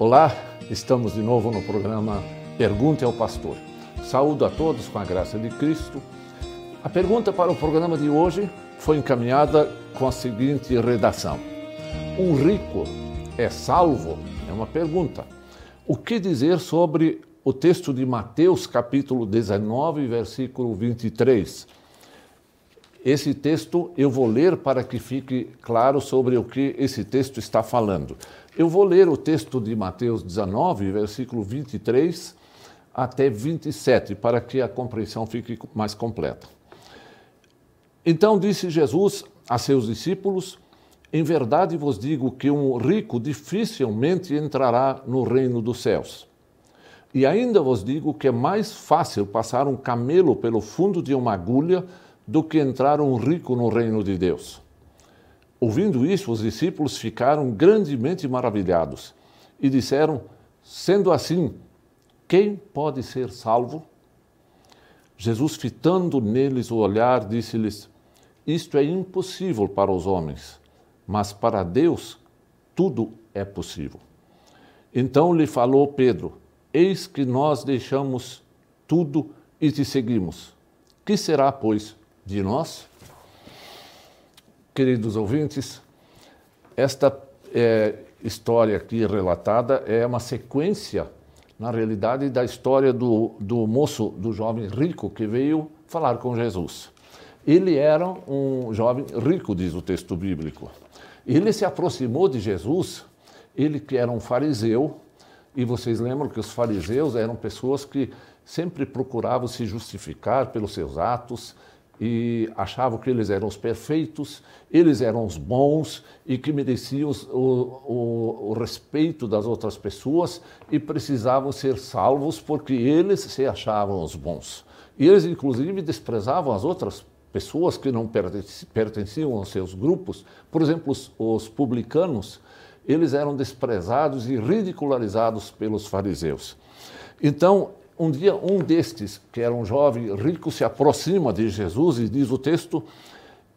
Olá, estamos de novo no programa Pergunte ao Pastor. Saúdo a todos com a graça de Cristo. A pergunta para o programa de hoje foi encaminhada com a seguinte redação: Um rico é salvo? É uma pergunta. O que dizer sobre o texto de Mateus, capítulo 19, versículo 23? Esse texto eu vou ler para que fique claro sobre o que esse texto está falando. Eu vou ler o texto de Mateus 19, versículo 23 até 27, para que a compreensão fique mais completa. Então disse Jesus a seus discípulos: Em verdade vos digo que um rico dificilmente entrará no reino dos céus. E ainda vos digo que é mais fácil passar um camelo pelo fundo de uma agulha do que entrar um rico no reino de Deus. Ouvindo isso, os discípulos ficaram grandemente maravilhados e disseram: Sendo assim, quem pode ser salvo? Jesus, fitando neles o olhar, disse-lhes: Isto é impossível para os homens, mas para Deus tudo é possível. Então lhe falou Pedro: Eis que nós deixamos tudo e te seguimos. Que será, pois, de nós. Queridos ouvintes, esta é, história aqui relatada é uma sequência, na realidade, da história do, do moço, do jovem rico que veio falar com Jesus. Ele era um jovem rico, diz o texto bíblico. Ele se aproximou de Jesus, ele que era um fariseu, e vocês lembram que os fariseus eram pessoas que sempre procuravam se justificar pelos seus atos, e achavam que eles eram os perfeitos, eles eram os bons e que mereciam o, o, o, respeito das outras pessoas e precisavam ser salvos porque eles se achavam os bons. E eles, inclusive, desprezavam as outras pessoas que não pertenciam aos seus grupos. Por exemplo, os, os publicanos, eles eram desprezados e ridicularizados pelos fariseus. Então, um dia, um destes, que era um jovem rico, se aproxima de Jesus e diz o texto: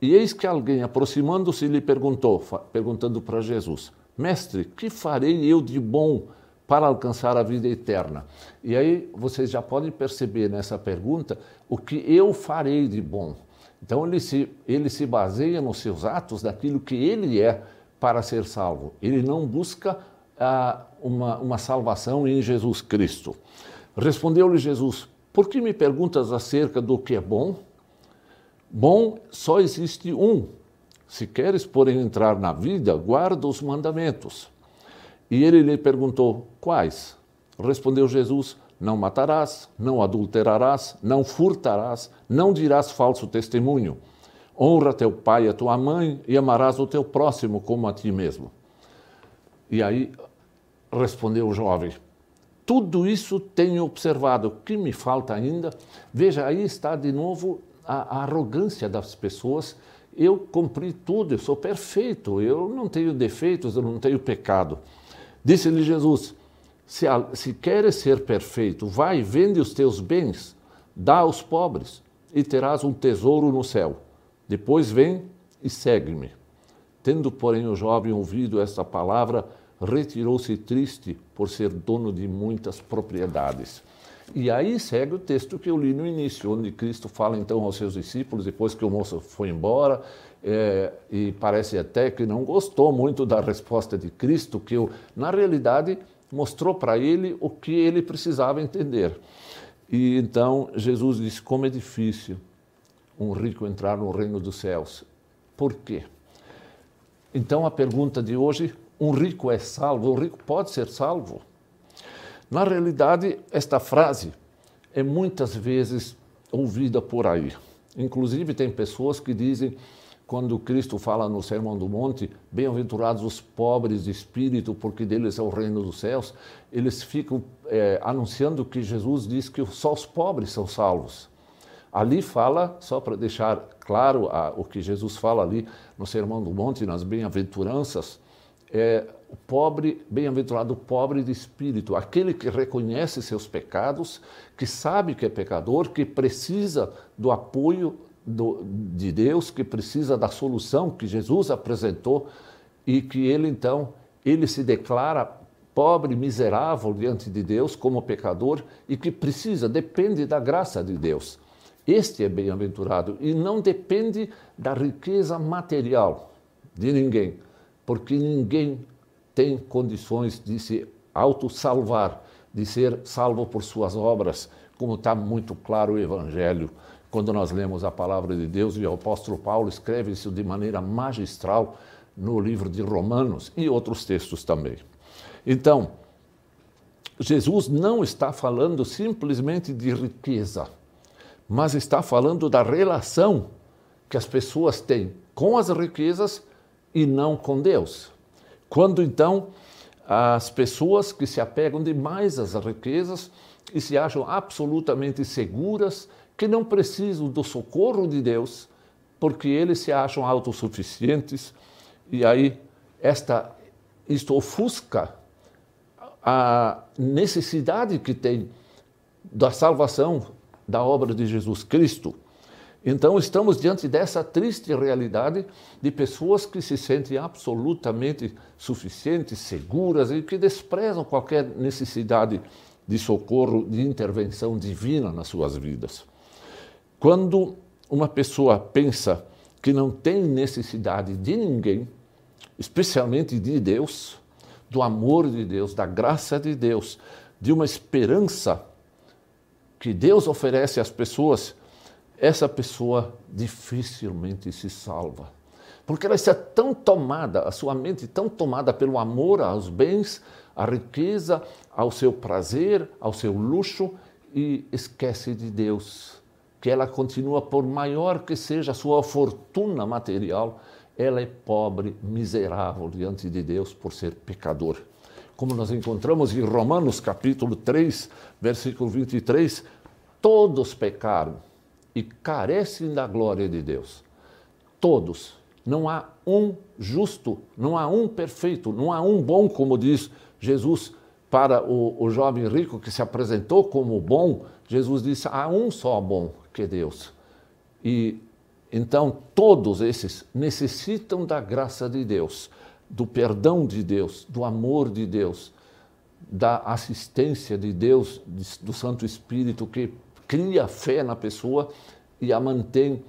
E eis que alguém, aproximando-se, lhe perguntou, perguntando para Jesus: Mestre, que farei eu de bom para alcançar a vida eterna? E aí vocês já podem perceber nessa pergunta o que eu farei de bom. Então ele se, ele se baseia nos seus atos daquilo que ele é para ser salvo. Ele não busca ah, uma, uma salvação em Jesus Cristo. Respondeu-lhe Jesus: Por que me perguntas acerca do que é bom? Bom só existe um. Se queres, porém, entrar na vida, guarda os mandamentos. E ele lhe perguntou: Quais? Respondeu Jesus: Não matarás, não adulterarás, não furtarás, não dirás falso testemunho. Honra teu pai e a tua mãe e amarás o teu próximo como a ti mesmo. E aí respondeu o jovem: tudo isso tenho observado. O que me falta ainda? Veja, aí está de novo a, a arrogância das pessoas. Eu cumpri tudo, eu sou perfeito, eu não tenho defeitos, eu não tenho pecado. Disse-lhe Jesus: se, se queres ser perfeito, vai, vende os teus bens, dá aos pobres e terás um tesouro no céu. Depois vem e segue-me. Tendo, porém, o jovem ouvido esta palavra, retirou-se triste por ser dono de muitas propriedades. E aí segue o texto que eu li no início, onde Cristo fala então aos seus discípulos, depois que o moço foi embora, é, e parece até que não gostou muito da resposta de Cristo, que eu, na realidade mostrou para ele o que ele precisava entender. E então Jesus disse: Como é difícil um rico entrar no reino dos céus. Por quê? Então a pergunta de hoje um rico é salvo, um rico pode ser salvo. Na realidade, esta frase é muitas vezes ouvida por aí. Inclusive, tem pessoas que dizem, quando Cristo fala no Sermão do Monte, bem-aventurados os pobres de espírito, porque deles é o reino dos céus, eles ficam é, anunciando que Jesus diz que só os pobres são salvos. Ali fala, só para deixar claro a, o que Jesus fala ali no Sermão do Monte, nas bem-aventuranças, é o pobre, bem-aventurado pobre de espírito, aquele que reconhece seus pecados, que sabe que é pecador, que precisa do apoio do, de Deus, que precisa da solução que Jesus apresentou e que ele então ele se declara pobre, miserável diante de Deus, como pecador e que precisa, depende da graça de Deus. Este é bem-aventurado e não depende da riqueza material de ninguém, porque ninguém tem condições de se auto-salvar, de ser salvo por suas obras, como está muito claro o Evangelho quando nós lemos a palavra de Deus e o apóstolo Paulo escreve isso de maneira magistral no livro de Romanos e outros textos também. Então, Jesus não está falando simplesmente de riqueza, mas está falando da relação que as pessoas têm com as riquezas e não com Deus. Quando então as pessoas que se apegam demais às riquezas e se acham absolutamente seguras que não precisam do socorro de Deus, porque eles se acham autossuficientes, e aí esta, isto ofusca a necessidade que tem da salvação da obra de Jesus Cristo. Então, estamos diante dessa triste realidade de pessoas que se sentem absolutamente suficientes, seguras e que desprezam qualquer necessidade de socorro, de intervenção divina nas suas vidas. Quando uma pessoa pensa que não tem necessidade de ninguém, especialmente de Deus, do amor de Deus, da graça de Deus, de uma esperança que Deus oferece às pessoas, essa pessoa dificilmente se salva. Porque ela está tão tomada, a sua mente tão tomada pelo amor aos bens, à riqueza, ao seu prazer, ao seu luxo e esquece de Deus que ela continua, por maior que seja a sua fortuna material, ela é pobre, miserável diante de Deus por ser pecador. Como nós encontramos em Romanos capítulo 3, versículo 23, todos pecaram e carecem da glória de Deus. Todos. Não há um justo, não há um perfeito, não há um bom, como diz Jesus para o, o jovem rico que se apresentou como bom. Jesus disse: há um só bom, que Deus. E então todos esses necessitam da graça de Deus, do perdão de Deus, do amor de Deus, da assistência de Deus, do Santo Espírito que cria fé na pessoa e a mantém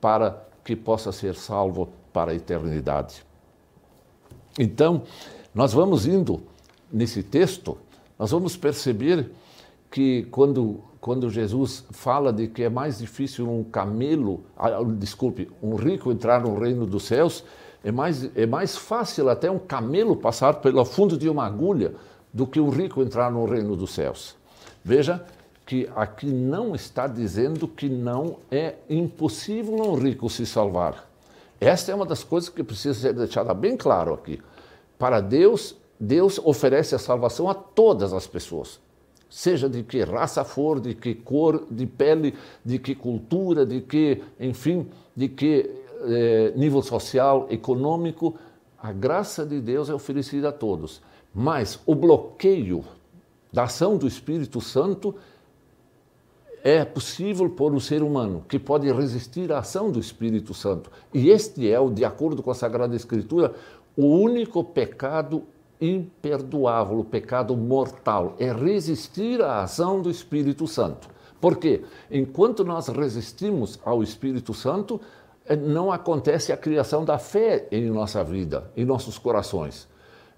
para que possa ser salvo para a eternidade. Então, nós vamos indo nesse texto, nós vamos perceber que quando quando Jesus fala de que é mais difícil um camelo, ah, desculpe, um rico entrar no reino dos céus, é mais, é mais fácil até um camelo passar pelo fundo de uma agulha do que um rico entrar no reino dos céus. Veja que aqui não está dizendo que não é impossível um rico se salvar. Esta é uma das coisas que precisa ser deixada bem claro aqui. Para Deus, Deus oferece a salvação a todas as pessoas seja de que raça for, de que cor de pele, de que cultura, de que, enfim, de que eh, nível social, econômico, a graça de Deus é oferecida a todos. Mas o bloqueio da ação do Espírito Santo é possível por um ser humano que pode resistir à ação do Espírito Santo. E este é, de acordo com a Sagrada Escritura, o único pecado imperdoável, o pecado mortal, é resistir à ação do Espírito Santo. Porque enquanto nós resistimos ao Espírito Santo, eh, não acontece a criação da fé em nossa vida, em nossos corações.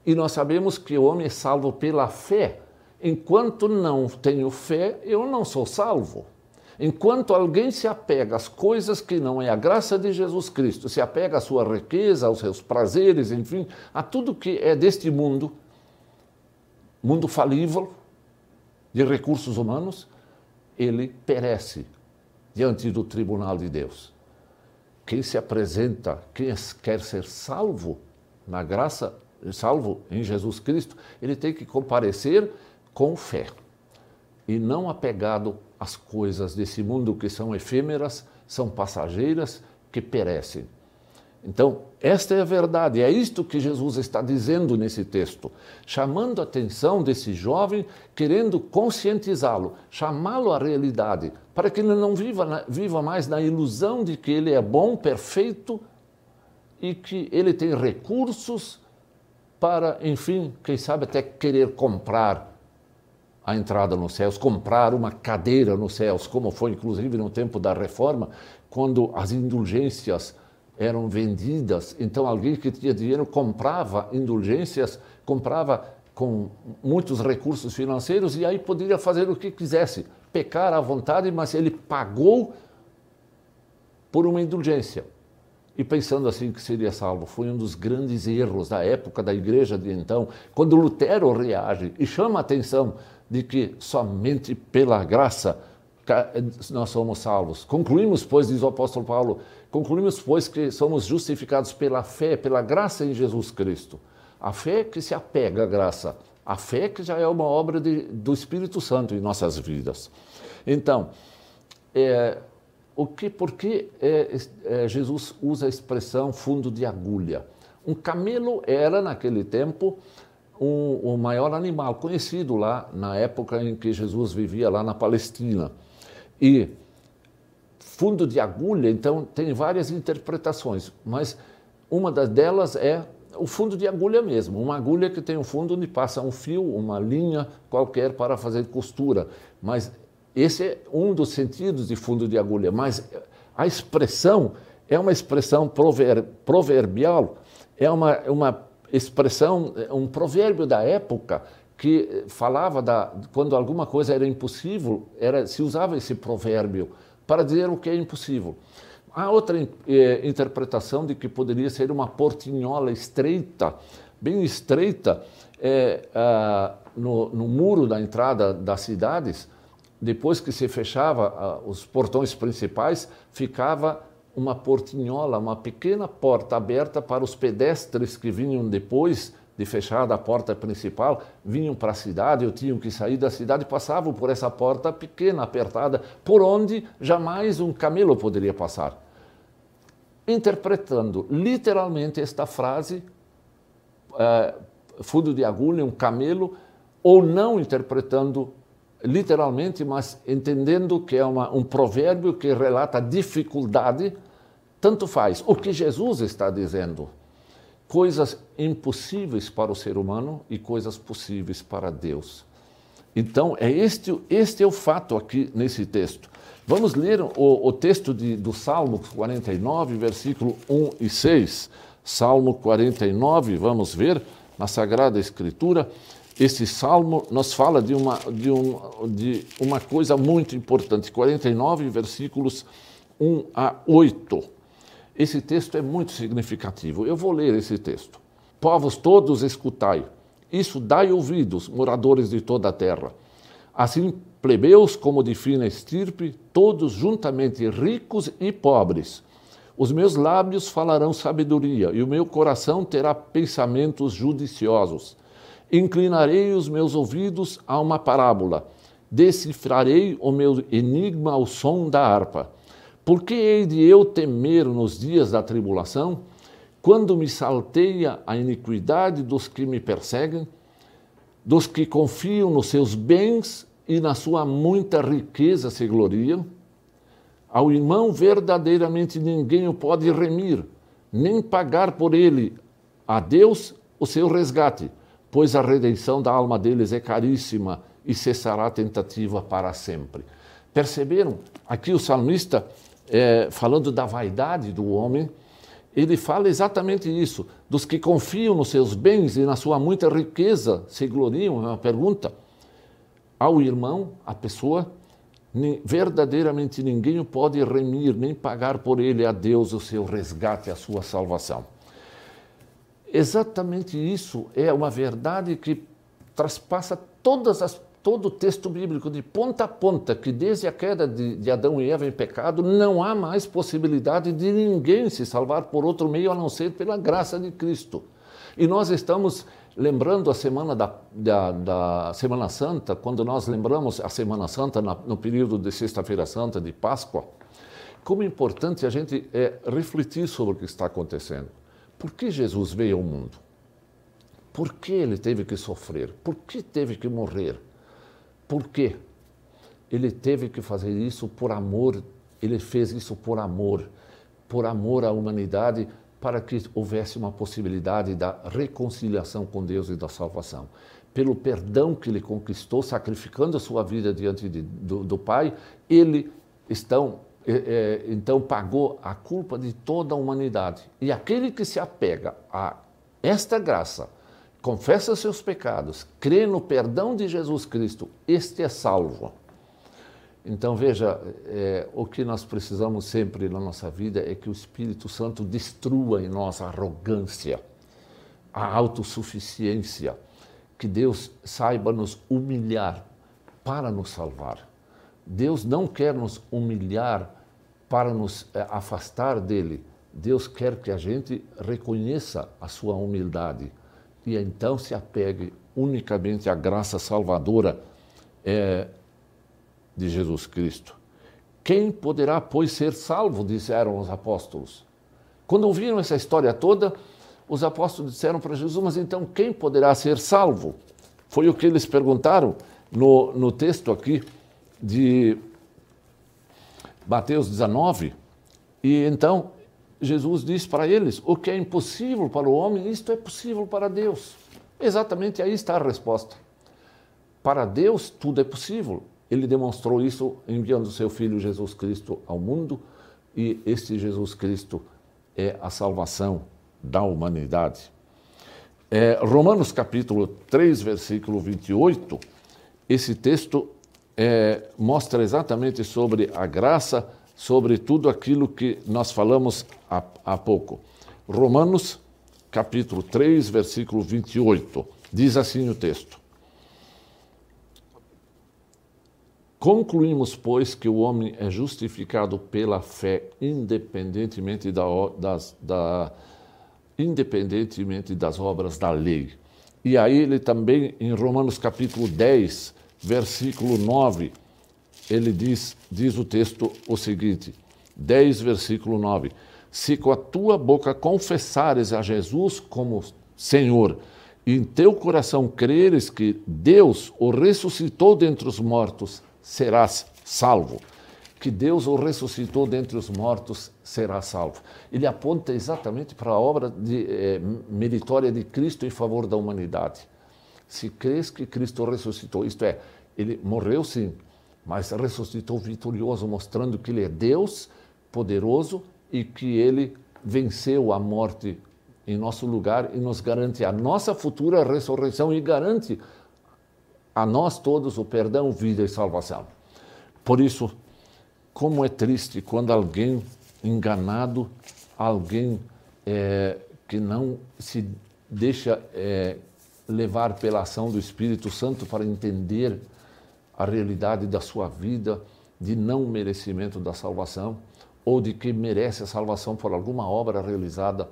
E nós sabemos que o homem é salvo pela fé. Enquanto não tenho fé, eu não sou salvo. Enquanto alguém se apega às coisas que não é a graça de Jesus Cristo, se apega à sua riqueza, aos seus prazeres, enfim, a tudo que é deste mundo, mundo falível, de recursos humanos, ele perece diante do tribunal de Deus. Quem se apresenta, quem quer ser salvo na graça, salvo em Jesus Cristo, ele tem que comparecer com fé e não apegado às coisas desse mundo que são efêmeras, são passageiras, que perecem. Então, esta é a verdade, é isto que Jesus está dizendo nesse texto, chamando a atenção desse jovem, querendo conscientizá-lo, chamá-lo à realidade, para que ele não viva, viva mais na ilusão de que ele é bom, perfeito e que ele tem recursos para, enfim, quem sabe até querer comprar a entrada nos céus, comprar uma cadeira nos céus, como foi inclusive no tempo da reforma, quando as indulgências eram vendidas. Então, alguém que tinha dinheiro comprava indulgências, comprava com muitos recursos financeiros e aí poderia fazer o que quisesse, pecar à vontade, mas ele pagou por uma indulgência. E pensando assim que seria salvo, foi um dos grandes erros da época da igreja de então, quando Lutero reage e chama a atenção de que somente pela graça nós somos salvos. Concluímos, pois, diz o apóstolo Paulo, concluímos, pois, que somos justificados pela fé, pela graça em Jesus Cristo. A fé que se apega à graça, a fé que já é uma obra de, do Espírito Santo em nossas vidas. Então, é, o que, por que é, é, Jesus usa a expressão fundo de agulha? Um camelo era, naquele tempo, um, o maior animal conhecido lá na época em que Jesus vivia lá na Palestina. E fundo de agulha, então, tem várias interpretações, mas uma delas é o fundo de agulha mesmo, uma agulha que tem um fundo onde passa um fio, uma linha qualquer para fazer costura. Mas esse é um dos sentidos de fundo de agulha, mas a expressão é uma expressão prover, proverbial, é uma, uma expressão, um provérbio da época que falava da quando alguma coisa era impossível, era se usava esse provérbio para dizer o que é impossível. Há outra eh, interpretação de que poderia ser uma portinhola estreita, bem estreita, eh, ah, no, no, muro da entrada das cidades. Depois que se fechava ah, os portões principais, ficava uma portinhola, uma pequena porta aberta para os pedestres que vinham depois de fechada a porta principal, vinham para a cidade ou tinham que sair da cidade, passavam por essa porta pequena, apertada, por onde jamais um camelo poderia passar. Interpretando literalmente esta frase, é, fundo de agulha, um camelo, ou não interpretando literalmente, mas entendendo que é uma, um provérbio que relata dificuldade, tanto faz. O que Jesus está dizendo coisas impossíveis para o ser humano e coisas possíveis para Deus. Então, é este, este é o fato aqui nesse texto. Vamos ler o, o texto de, do Salmo 49, versículo 1 e 6. Salmo 49, vamos ver na Sagrada Escritura. Esse salmo nos fala de uma, de, um, de uma coisa muito importante. 49, versículos 1 a 8. Esse texto é muito significativo. Eu vou ler esse texto. Povos todos, escutai. Isso dai ouvidos, moradores de toda a terra. Assim, plebeus como de fina estirpe, todos juntamente ricos e pobres. Os meus lábios falarão sabedoria, e o meu coração terá pensamentos judiciosos. Inclinarei os meus ouvidos a uma parábola, decifrarei o meu enigma ao som da harpa. Por que hei de eu temer nos dias da tribulação, quando me salteia a iniquidade dos que me perseguem, dos que confiam nos seus bens e na sua muita riqueza se gloriam? Ao irmão verdadeiramente ninguém o pode remir, nem pagar por ele a Deus o seu resgate, pois a redenção da alma deles é caríssima e cessará a tentativa para sempre. Perceberam? Aqui o salmista é, falando da vaidade do homem, ele fala exatamente isso. Dos que confiam nos seus bens e na sua muita riqueza se gloriam, é uma pergunta. Ao irmão, a pessoa, verdadeiramente ninguém o pode remir, nem pagar por ele a Deus o seu resgate, a sua salvação. Exatamente isso é uma verdade que traspassa todas as todo o texto bíblico, de ponta a ponta, que desde a queda de, de, Adão e Eva em pecado, não há mais possibilidade de ninguém se salvar por outro meio a não ser pela graça de Cristo. E nós estamos lembrando a semana da, da, da Semana Santa, quando nós lembramos a Semana Santa na, no período de Sexta-feira Santa, de Páscoa, como importante a gente é, refletir sobre o que está acontecendo. Por que Jesus veio ao mundo? Por que ele teve que sofrer? Por que teve que morrer? Por quê? Ele teve que fazer isso por amor, ele fez isso por amor, por amor à humanidade, para que houvesse uma possibilidade da reconciliação com Deus e da salvação. Pelo perdão que ele conquistou, sacrificando a sua vida diante de, do, do, Pai, ele estão, é, é, então pagou a culpa de toda a humanidade. E aquele que se apega a esta graça, confessa seus pecados, crê no perdão de Jesus Cristo, este é salvo. Então veja, é, o que nós precisamos sempre na nossa vida é que o Espírito Santo destrua em nós a arrogância, a autossuficiência, que Deus saiba nos humilhar para nos salvar. Deus não quer nos humilhar para nos é, afastar dele. Deus quer que a gente reconheça a sua humildade e então se apegue unicamente à graça salvadora é, de Jesus Cristo. Quem poderá, pois, ser salvo? disseram os apóstolos. Quando ouviram essa história toda, os apóstolos disseram para Jesus: Mas então quem poderá ser salvo? Foi o que eles perguntaram no, no texto aqui de Mateus 19. E então Jesus diz para eles: O que é impossível para o homem, isto é possível para Deus. Exatamente aí está a resposta. Para Deus tudo é possível. Ele demonstrou isso enviando seu Filho Jesus Cristo ao mundo e este Jesus Cristo é a salvação da humanidade. É, Romanos capítulo 3, versículo 28, esse texto é, mostra exatamente sobre a graça, sobre tudo aquilo que nós falamos há, há pouco. Romanos capítulo 3, versículo 28, diz assim o texto. Concluímos, pois, que o homem é justificado pela fé, independentemente, da, das, da, independentemente das obras da lei. E aí ele também, em Romanos capítulo 10, versículo 9, ele diz, diz o texto o seguinte, 10, versículo 9, se com a tua boca confessares a Jesus como Senhor, e em teu coração creres que Deus o ressuscitou dentre os mortos, serás salvo. Que Deus o ressuscitou dentre os mortos, será salvo. Ele aponta exatamente para a obra de, eh, meritória de Cristo em favor da humanidade. Se crês que Cristo ressuscitou, isto é, ele morreu sim, mas ressuscitou vitorioso, mostrando que ele é Deus poderoso e que ele venceu a morte em nosso lugar e nos garante a nossa futura ressurreição e garante a nós todos o perdão, vida e salvação. Por isso, como é triste quando alguém enganado, alguém é, que não se deixa é, levar pela ação do Espírito Santo para entender a realidade da sua vida de não merecimento da salvação ou de que merece a salvação por alguma obra realizada,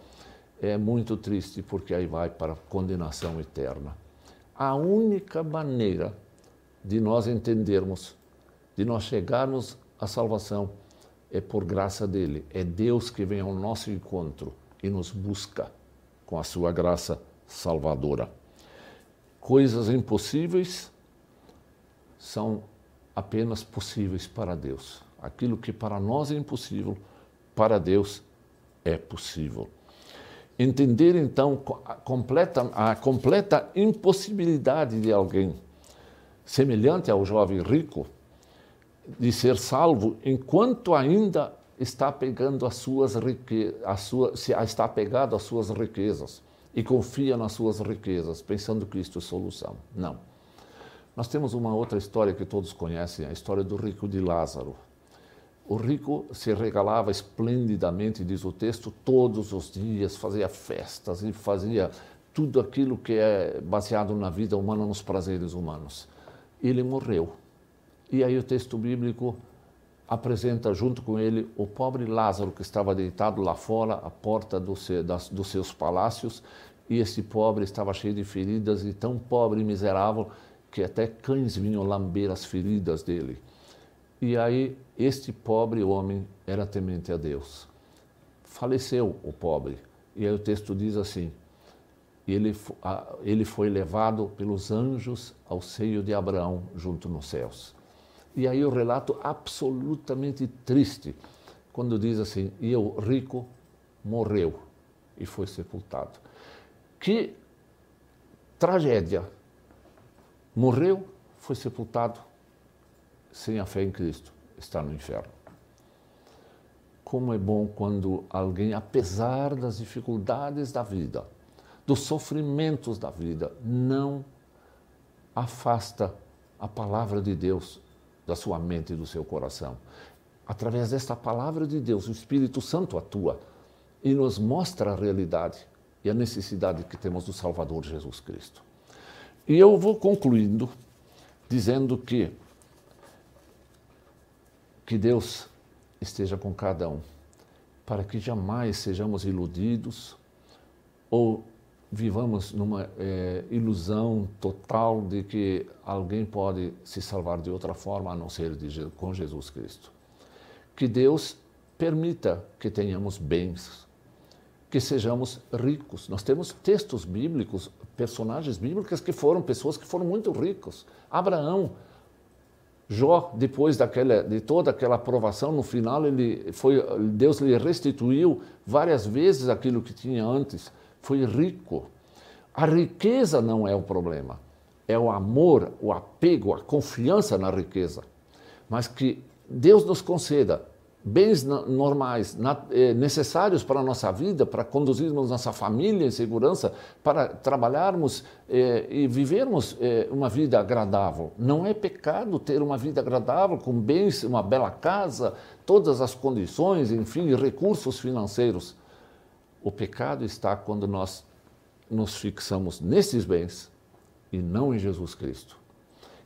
é muito triste porque aí vai para a condenação eterna a única maneira de nós entendermos, de nós chegarmos à salvação, é por graça dele. É Deus que vem ao nosso encontro e nos busca com a sua graça salvadora. Coisas impossíveis são apenas possíveis para Deus. Aquilo que para nós é impossível, para Deus é possível. Entender então a completa, a completa impossibilidade de alguém semelhante ao jovem rico de ser salvo enquanto ainda está pegando as suas riquezas, sua, está apegado às suas riquezas e confia nas suas riquezas, pensando que isto é solução. Não. Nós temos uma outra história que todos conhecem, a história do rico de Lázaro. O rico se regalava esplendidamente, diz o texto, todos os dias, fazia festas e fazia tudo aquilo que é baseado na vida humana, nos prazeres humanos. Ele morreu. E aí o texto bíblico apresenta junto com ele o pobre Lázaro que estava deitado lá fora, à porta do seu, das, dos seus palácios, e esse pobre estava cheio de feridas e tão pobre e miserável que até cães vinham lamber as feridas dele. E aí, este pobre homem era temente a Deus. Faleceu o pobre. E aí o texto diz assim: ele, ele foi levado pelos anjos ao seio de Abraão junto nos céus. E aí o relato absolutamente triste, quando diz assim: e o rico morreu e foi sepultado. Que tragédia! Morreu, foi sepultado, sem a fé em Cristo, está no inferno. Como é bom quando alguém, apesar das dificuldades da vida, dos sofrimentos da vida, não afasta a palavra de Deus da sua mente e do seu coração. Através desta palavra de Deus, o Espírito Santo atua e nos mostra a realidade e a necessidade que temos do Salvador Jesus Cristo. E eu vou concluindo dizendo que que Deus esteja com cada um, para que jamais sejamos iludidos ou vivamos numa é, ilusão total de que alguém pode se salvar de outra forma a não ser de, com Jesus Cristo. Que Deus permita que tenhamos bens, que sejamos ricos. Nós temos textos bíblicos, personagens bíblicos que foram pessoas que foram muito ricos. Abraão, Jó, depois daquela, de toda aquela aprovação, no final ele foi, Deus lhe restituiu várias vezes aquilo que tinha antes foi rico. A riqueza não é o problema, é o amor, o apego, a confiança na riqueza. Mas que Deus nos conceda bens normais, eh, necessários para a nossa vida, para conduzirmos nossa família em segurança, para trabalharmos eh, e vivermos eh, uma vida agradável. Não é pecado ter uma vida agradável, com bens, uma bela casa, todas as condições, enfim, recursos financeiros. O pecado está quando nós nos fixamos nesses bens e não em Jesus Cristo.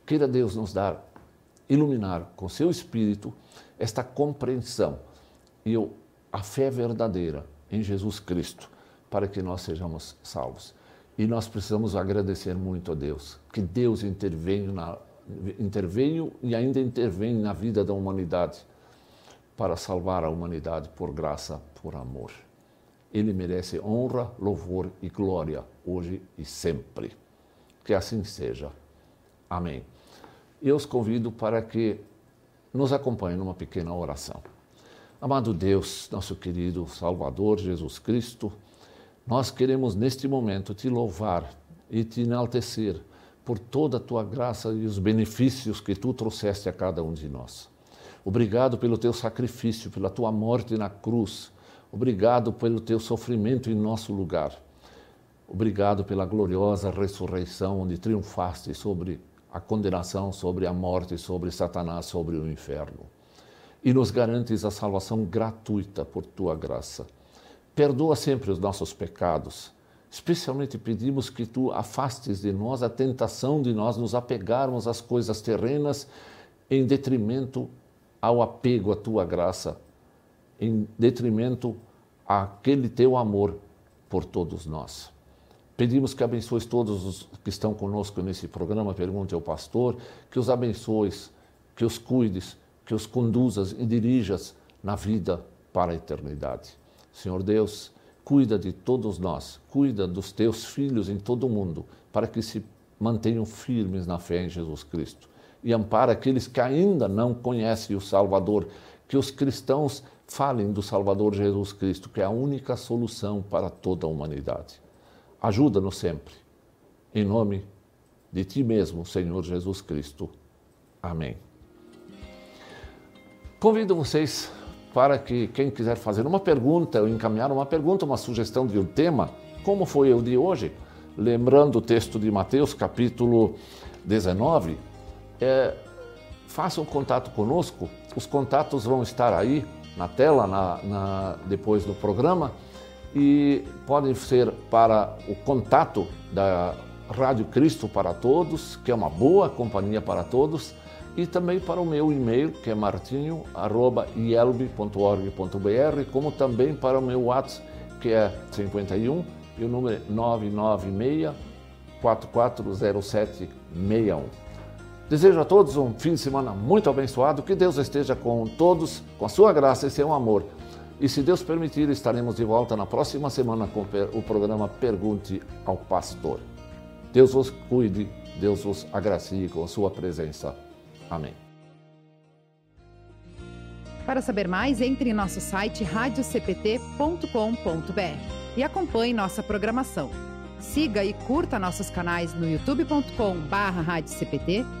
Queira Deus nos dar, iluminar com seu Espírito esta compreensão e a fé verdadeira em Jesus Cristo para que nós sejamos salvos. E nós precisamos agradecer muito a Deus, que Deus interveio, na, interveio e ainda intervém na vida da humanidade para salvar a humanidade por graça, por amor. Ele merece honra, louvor e glória, hoje e sempre. Que assim seja. Amém. Eu os convido para que nos acompanhem numa pequena oração. Amado Deus, nosso querido Salvador Jesus Cristo, nós queremos neste momento te louvar e te enaltecer por toda a tua graça e os benefícios que tu trouxeste a cada um de nós. Obrigado pelo teu sacrifício, pela tua morte na cruz Obrigado pelo teu sofrimento em nosso lugar. Obrigado pela gloriosa ressurreição, onde triunfaste sobre a condenação, sobre a morte, sobre Satanás, sobre o inferno. E nos garantes a salvação gratuita por tua graça. Perdoa sempre os nossos pecados. Especialmente pedimos que tu afastes de nós a tentação de nós nos apegarmos às coisas terrenas em detrimento ao apego à tua graça em detrimento àquele teu amor por todos nós. Pedimos que abençoes todos os que estão conosco nesse programa Pergunte ao Pastor, que os abençoes, que os cuides, que os conduzas e dirijas na vida para a eternidade. Senhor Deus, cuida de todos nós, cuida dos teus filhos em todo o mundo, para que se mantenham firmes na fé em Jesus Cristo. E ampara aqueles que ainda não conhecem o Salvador, que os cristãos falem do Salvador Jesus Cristo, que é a única solução para toda a humanidade. Ajuda-nos sempre. Em nome de Ti mesmo, Senhor Jesus Cristo. Amém. Convido vocês para que quem quiser fazer uma pergunta ou encaminhar uma pergunta, uma sugestão de um tema, como foi o de hoje, lembrando o texto de Mateus, capítulo 19, é, façam contato conosco. Os contatos vão estar aí na tela na, na, depois do programa e podem ser para o contato da Rádio Cristo para Todos, que é uma boa companhia para todos, e também para o meu e-mail, que é martinho.ielb.org.br, como também para o meu WhatsApp, que é 51 e o número é 996 440761. Desejo a todos um fim de semana muito abençoado, que Deus esteja com todos, com a sua graça e seu amor. E se Deus permitir, estaremos de volta na próxima semana com o programa Pergunte ao Pastor. Deus vos cuide, Deus vos agracie com a sua presença. Amém. Para saber mais, entre em nosso site radiocpt.com.br e acompanhe nossa programação. Siga e curta nossos canais no youtube.com/radiocpt,